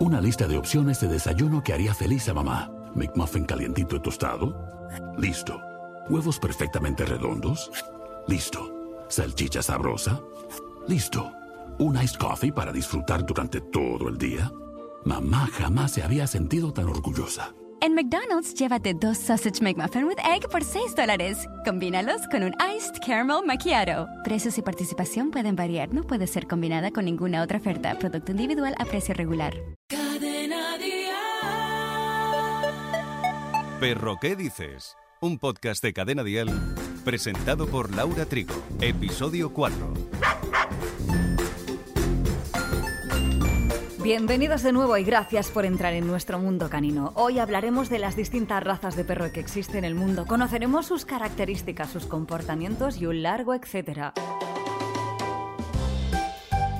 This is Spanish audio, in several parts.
Una lista de opciones de desayuno que haría feliz a mamá. McMuffin calientito y tostado. Listo. Huevos perfectamente redondos. Listo. Salchicha sabrosa. Listo. Un iced coffee para disfrutar durante todo el día. Mamá jamás se había sentido tan orgullosa. En McDonald's, llévate dos Sausage McMuffin with Egg por 6 dólares. Combínalos con un Iced Caramel Macchiato. Precios y participación pueden variar. No puede ser combinada con ninguna otra oferta. Producto individual a precio regular. Perro, ¿qué dices? Un podcast de Cadena Dial presentado por Laura Trigo. Episodio 4. Bienvenidos de nuevo y gracias por entrar en nuestro mundo canino. Hoy hablaremos de las distintas razas de perro que existen en el mundo. Conoceremos sus características, sus comportamientos y un largo etcétera.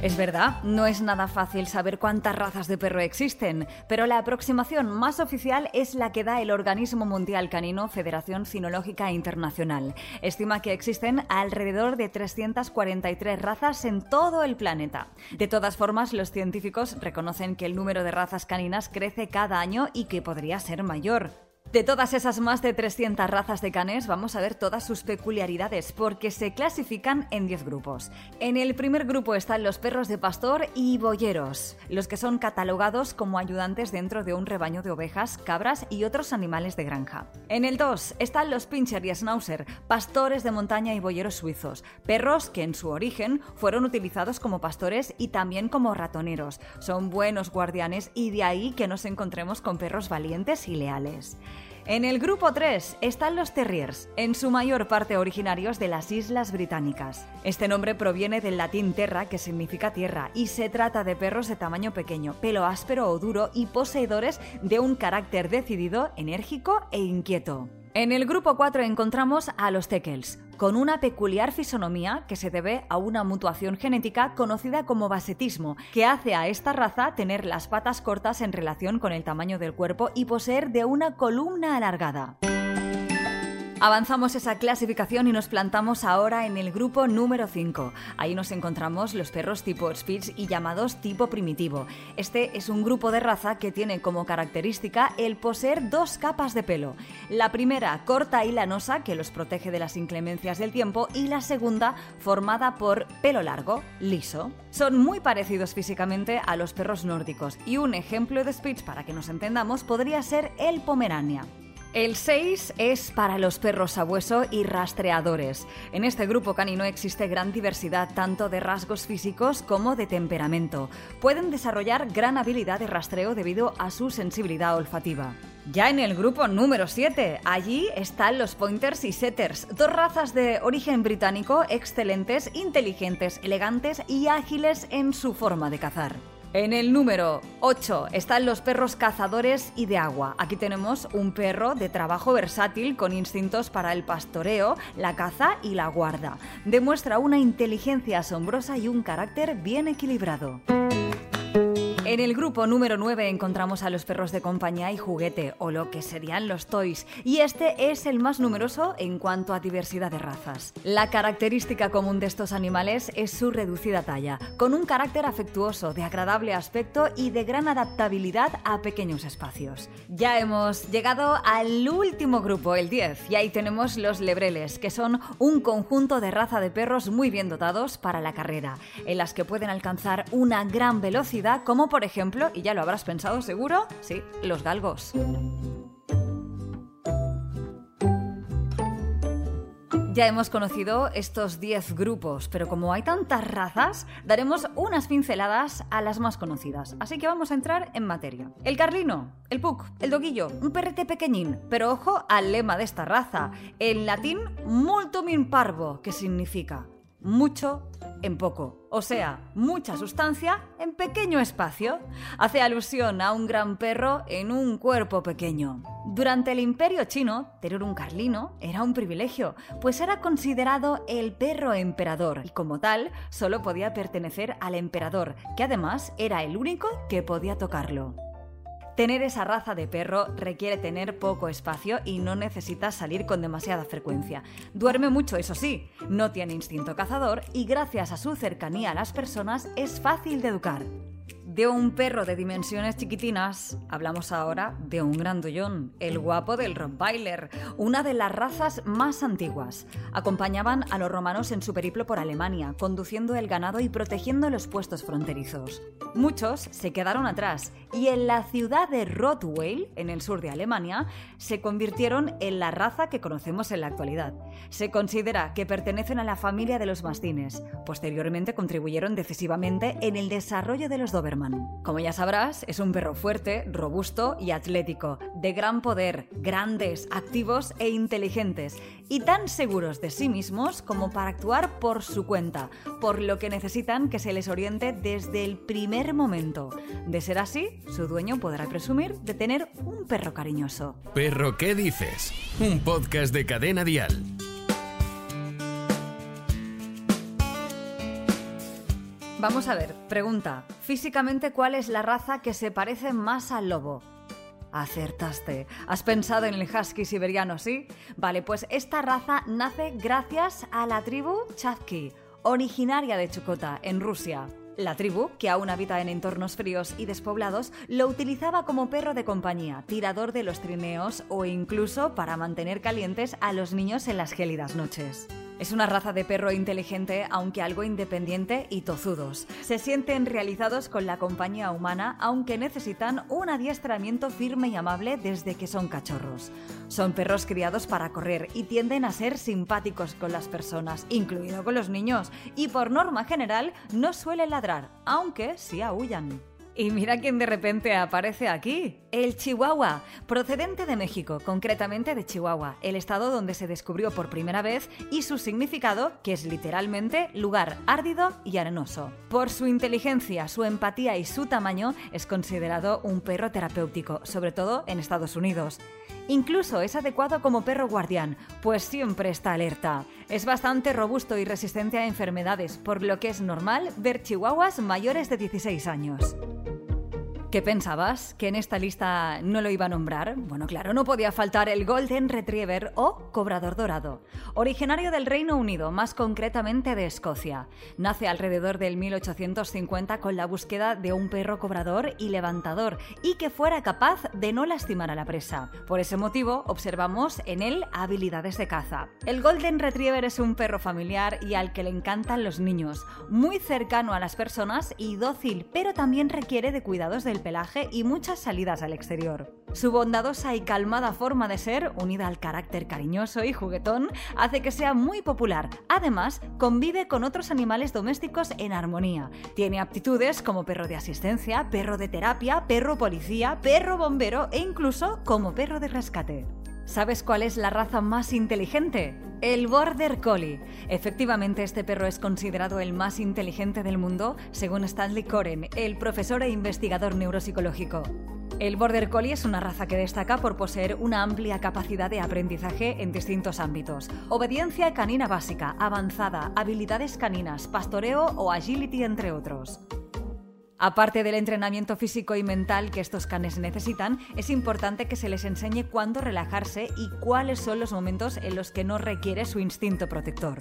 Es verdad, no es nada fácil saber cuántas razas de perro existen, pero la aproximación más oficial es la que da el Organismo Mundial Canino Federación Cinológica Internacional. Estima que existen alrededor de 343 razas en todo el planeta. De todas formas, los científicos reconocen que el número de razas caninas crece cada año y que podría ser mayor. De todas esas más de 300 razas de canes, vamos a ver todas sus peculiaridades, porque se clasifican en 10 grupos. En el primer grupo están los perros de pastor y boyeros, los que son catalogados como ayudantes dentro de un rebaño de ovejas, cabras y otros animales de granja. En el 2 están los pincher y schnauzer, pastores de montaña y boyeros suizos, perros que en su origen fueron utilizados como pastores y también como ratoneros. Son buenos guardianes y de ahí que nos encontremos con perros valientes y leales. En el grupo 3 están los terriers, en su mayor parte originarios de las Islas Británicas. Este nombre proviene del latín terra, que significa tierra, y se trata de perros de tamaño pequeño, pelo áspero o duro y poseedores de un carácter decidido, enérgico e inquieto. En el grupo 4 encontramos a los teckels, con una peculiar fisonomía que se debe a una mutuación genética conocida como basetismo, que hace a esta raza tener las patas cortas en relación con el tamaño del cuerpo y poseer de una columna alargada. Avanzamos esa clasificación y nos plantamos ahora en el grupo número 5. Ahí nos encontramos los perros tipo Spitz y llamados tipo primitivo. Este es un grupo de raza que tiene como característica el poseer dos capas de pelo. La primera corta y lanosa que los protege de las inclemencias del tiempo y la segunda formada por pelo largo, liso. Son muy parecidos físicamente a los perros nórdicos y un ejemplo de Spitz para que nos entendamos podría ser el Pomerania. El 6 es para los perros sabueso y rastreadores. En este grupo canino existe gran diversidad tanto de rasgos físicos como de temperamento. Pueden desarrollar gran habilidad de rastreo debido a su sensibilidad olfativa. Ya en el grupo número 7, allí están los pointers y setters, dos razas de origen británico excelentes, inteligentes, elegantes y ágiles en su forma de cazar. En el número 8 están los perros cazadores y de agua. Aquí tenemos un perro de trabajo versátil con instintos para el pastoreo, la caza y la guarda. Demuestra una inteligencia asombrosa y un carácter bien equilibrado. En el grupo número 9 encontramos a los perros de compañía y juguete, o lo que serían los toys, y este es el más numeroso en cuanto a diversidad de razas. La característica común de estos animales es su reducida talla, con un carácter afectuoso, de agradable aspecto y de gran adaptabilidad a pequeños espacios. Ya hemos llegado al último grupo, el 10, y ahí tenemos los lebreles, que son un conjunto de raza de perros muy bien dotados para la carrera, en las que pueden alcanzar una gran velocidad como por por ejemplo, y ya lo habrás pensado seguro, sí, los galgos. Ya hemos conocido estos 10 grupos, pero como hay tantas razas, daremos unas pinceladas a las más conocidas. Así que vamos a entrar en materia. El carlino, el pug, el doguillo, un perrete pequeñín, pero ojo al lema de esta raza, en latín multum in parvo, que significa mucho en poco, o sea, mucha sustancia en pequeño espacio. Hace alusión a un gran perro en un cuerpo pequeño. Durante el imperio chino, tener un carlino era un privilegio, pues era considerado el perro emperador y como tal solo podía pertenecer al emperador, que además era el único que podía tocarlo. Tener esa raza de perro requiere tener poco espacio y no necesita salir con demasiada frecuencia. Duerme mucho, eso sí, no tiene instinto cazador y gracias a su cercanía a las personas es fácil de educar. De un perro de dimensiones chiquitinas, hablamos ahora de un grandullón, el guapo del Rottweiler, una de las razas más antiguas. Acompañaban a los romanos en su periplo por Alemania, conduciendo el ganado y protegiendo los puestos fronterizos. Muchos se quedaron atrás y en la ciudad de Rottweil, en el sur de Alemania, se convirtieron en la raza que conocemos en la actualidad. Se considera que pertenecen a la familia de los mastines. Posteriormente contribuyeron decisivamente en el desarrollo de los Doberman. Como ya sabrás, es un perro fuerte, robusto y atlético, de gran poder, grandes, activos e inteligentes, y tan seguros de sí mismos como para actuar por su cuenta, por lo que necesitan que se les oriente desde el primer momento. De ser así, su dueño podrá presumir de tener un perro cariñoso. Perro, ¿qué dices? Un podcast de cadena dial. Vamos a ver, pregunta. Físicamente, ¿cuál es la raza que se parece más al lobo? Acertaste. Has pensado en el husky siberiano, ¿sí? Vale, pues esta raza nace gracias a la tribu Chavki, originaria de Chukota, en Rusia. La tribu, que aún habita en entornos fríos y despoblados, lo utilizaba como perro de compañía, tirador de los trineos o incluso para mantener calientes a los niños en las gélidas noches. Es una raza de perro inteligente, aunque algo independiente y tozudos. Se sienten realizados con la compañía humana, aunque necesitan un adiestramiento firme y amable desde que son cachorros. Son perros criados para correr y tienden a ser simpáticos con las personas, incluido con los niños, y por norma general no suelen ladrar, aunque sí aullan. Y mira quién de repente aparece aquí. El Chihuahua, procedente de México, concretamente de Chihuahua, el estado donde se descubrió por primera vez y su significado, que es literalmente lugar árdido y arenoso. Por su inteligencia, su empatía y su tamaño, es considerado un perro terapéutico, sobre todo en Estados Unidos. Incluso es adecuado como perro guardián, pues siempre está alerta. Es bastante robusto y resistente a enfermedades, por lo que es normal ver chihuahuas mayores de 16 años. ¿Qué pensabas? ¿Que en esta lista no lo iba a nombrar? Bueno, claro, no podía faltar el Golden Retriever o Cobrador Dorado, originario del Reino Unido, más concretamente de Escocia. Nace alrededor del 1850 con la búsqueda de un perro cobrador y levantador y que fuera capaz de no lastimar a la presa. Por ese motivo, observamos en él habilidades de caza. El Golden Retriever es un perro familiar y al que le encantan los niños, muy cercano a las personas y dócil, pero también requiere de cuidados del pelaje y muchas salidas al exterior. Su bondadosa y calmada forma de ser, unida al carácter cariñoso y juguetón, hace que sea muy popular. Además, convive con otros animales domésticos en armonía. Tiene aptitudes como perro de asistencia, perro de terapia, perro policía, perro bombero e incluso como perro de rescate. ¿Sabes cuál es la raza más inteligente? El Border Collie. Efectivamente, este perro es considerado el más inteligente del mundo, según Stanley Coren, el profesor e investigador neuropsicológico. El Border Collie es una raza que destaca por poseer una amplia capacidad de aprendizaje en distintos ámbitos. Obediencia canina básica, avanzada, habilidades caninas, pastoreo o agility, entre otros. Aparte del entrenamiento físico y mental que estos canes necesitan, es importante que se les enseñe cuándo relajarse y cuáles son los momentos en los que no requiere su instinto protector.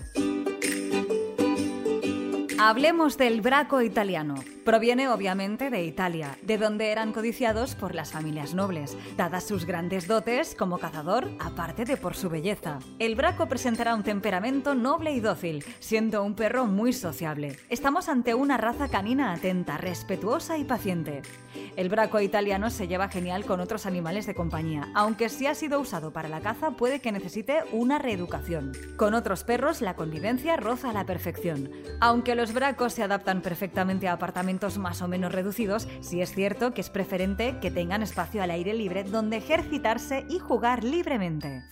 Hablemos del braco italiano. Proviene obviamente de Italia, de donde eran codiciados por las familias nobles, dadas sus grandes dotes como cazador, aparte de por su belleza. El braco presentará un temperamento noble y dócil, siendo un perro muy sociable. Estamos ante una raza canina atenta, respetuosa y paciente. El braco italiano se lleva genial con otros animales de compañía, aunque si ha sido usado para la caza puede que necesite una reeducación. Con otros perros la convivencia roza a la perfección. Aunque los bracos se adaptan perfectamente a apartamentos más o menos reducidos, sí es cierto que es preferente que tengan espacio al aire libre donde ejercitarse y jugar libremente.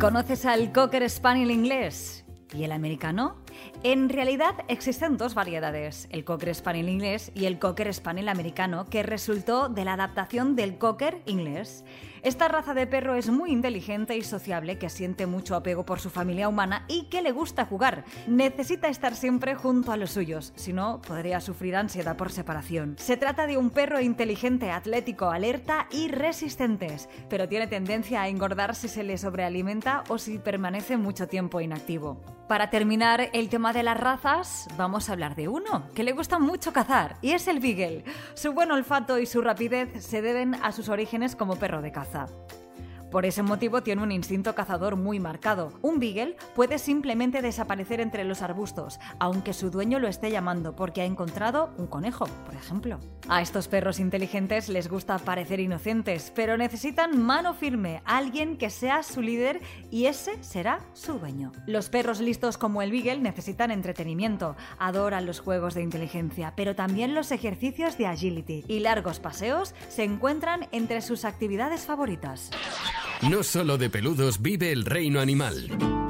¿Conoces al Cocker Spaniel inglés? ¿Y el americano? En realidad existen dos variedades, el Cocker Spaniel inglés y el Cocker Spaniel americano, que resultó de la adaptación del Cocker inglés. Esta raza de perro es muy inteligente y sociable, que siente mucho apego por su familia humana y que le gusta jugar. Necesita estar siempre junto a los suyos, si no, podría sufrir ansiedad por separación. Se trata de un perro inteligente, atlético, alerta y resistente, pero tiene tendencia a engordar si se le sobrealimenta o si permanece mucho tiempo inactivo. Para terminar, el el tema de las razas, vamos a hablar de uno que le gusta mucho cazar, y es el Beagle. Su buen olfato y su rapidez se deben a sus orígenes como perro de caza. Por ese motivo tiene un instinto cazador muy marcado. Un beagle puede simplemente desaparecer entre los arbustos, aunque su dueño lo esté llamando porque ha encontrado un conejo, por ejemplo. A estos perros inteligentes les gusta parecer inocentes, pero necesitan mano firme, alguien que sea su líder y ese será su dueño. Los perros listos como el beagle necesitan entretenimiento, adoran los juegos de inteligencia, pero también los ejercicios de agility y largos paseos se encuentran entre sus actividades favoritas. No solo de peludos vive el reino animal.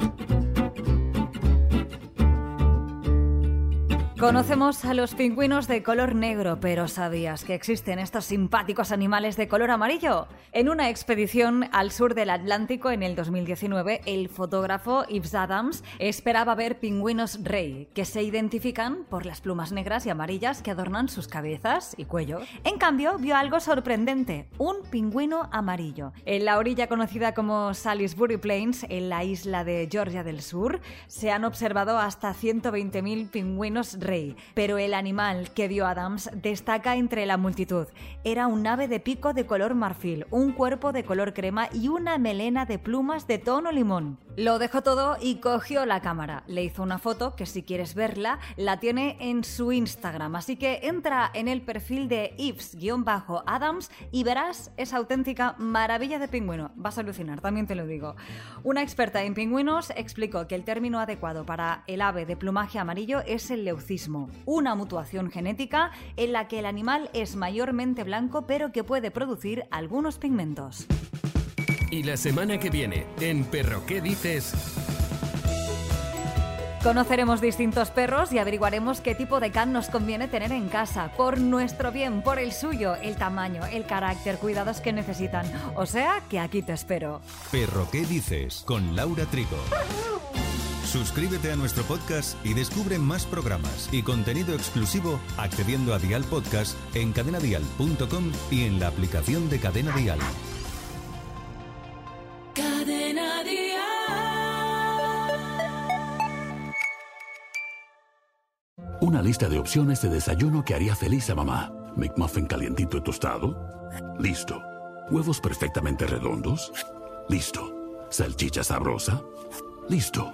Conocemos a los pingüinos de color negro, pero ¿sabías que existen estos simpáticos animales de color amarillo? En una expedición al sur del Atlántico en el 2019, el fotógrafo Yves Adams esperaba ver pingüinos rey, que se identifican por las plumas negras y amarillas que adornan sus cabezas y cuello. En cambio, vio algo sorprendente, un pingüino amarillo. En la orilla conocida como Salisbury Plains, en la isla de Georgia del Sur, se han observado hasta 120.000 pingüinos rey, pero el animal que vio Adams destaca entre la multitud. Era un ave de pico de color marfil, un cuerpo de color crema y una melena de plumas de tono limón. Lo dejó todo y cogió la cámara. Le hizo una foto que si quieres verla, la tiene en su Instagram. Así que entra en el perfil de Ives-Adams y verás esa auténtica maravilla de pingüino. Vas a alucinar, también te lo digo. Una experta en pingüinos explicó que el término adecuado para el ave de plumaje amarillo es el leucismo una mutuación genética en la que el animal es mayormente blanco pero que puede producir algunos pigmentos. Y la semana que viene, en Perro ¿Qué dices? Conoceremos distintos perros y averiguaremos qué tipo de can nos conviene tener en casa, por nuestro bien, por el suyo, el tamaño, el carácter, cuidados que necesitan. O sea, que aquí te espero. Perro ¿Qué dices? Con Laura Trigo. Suscríbete a nuestro podcast y descubre más programas y contenido exclusivo accediendo a Dial Podcast en cadenadial.com y en la aplicación de Cadena Dial. Cadena Dial. Una lista de opciones de desayuno que haría feliz a mamá. McMuffin calientito y tostado. Listo. Huevos perfectamente redondos. Listo. Salchicha sabrosa. Listo.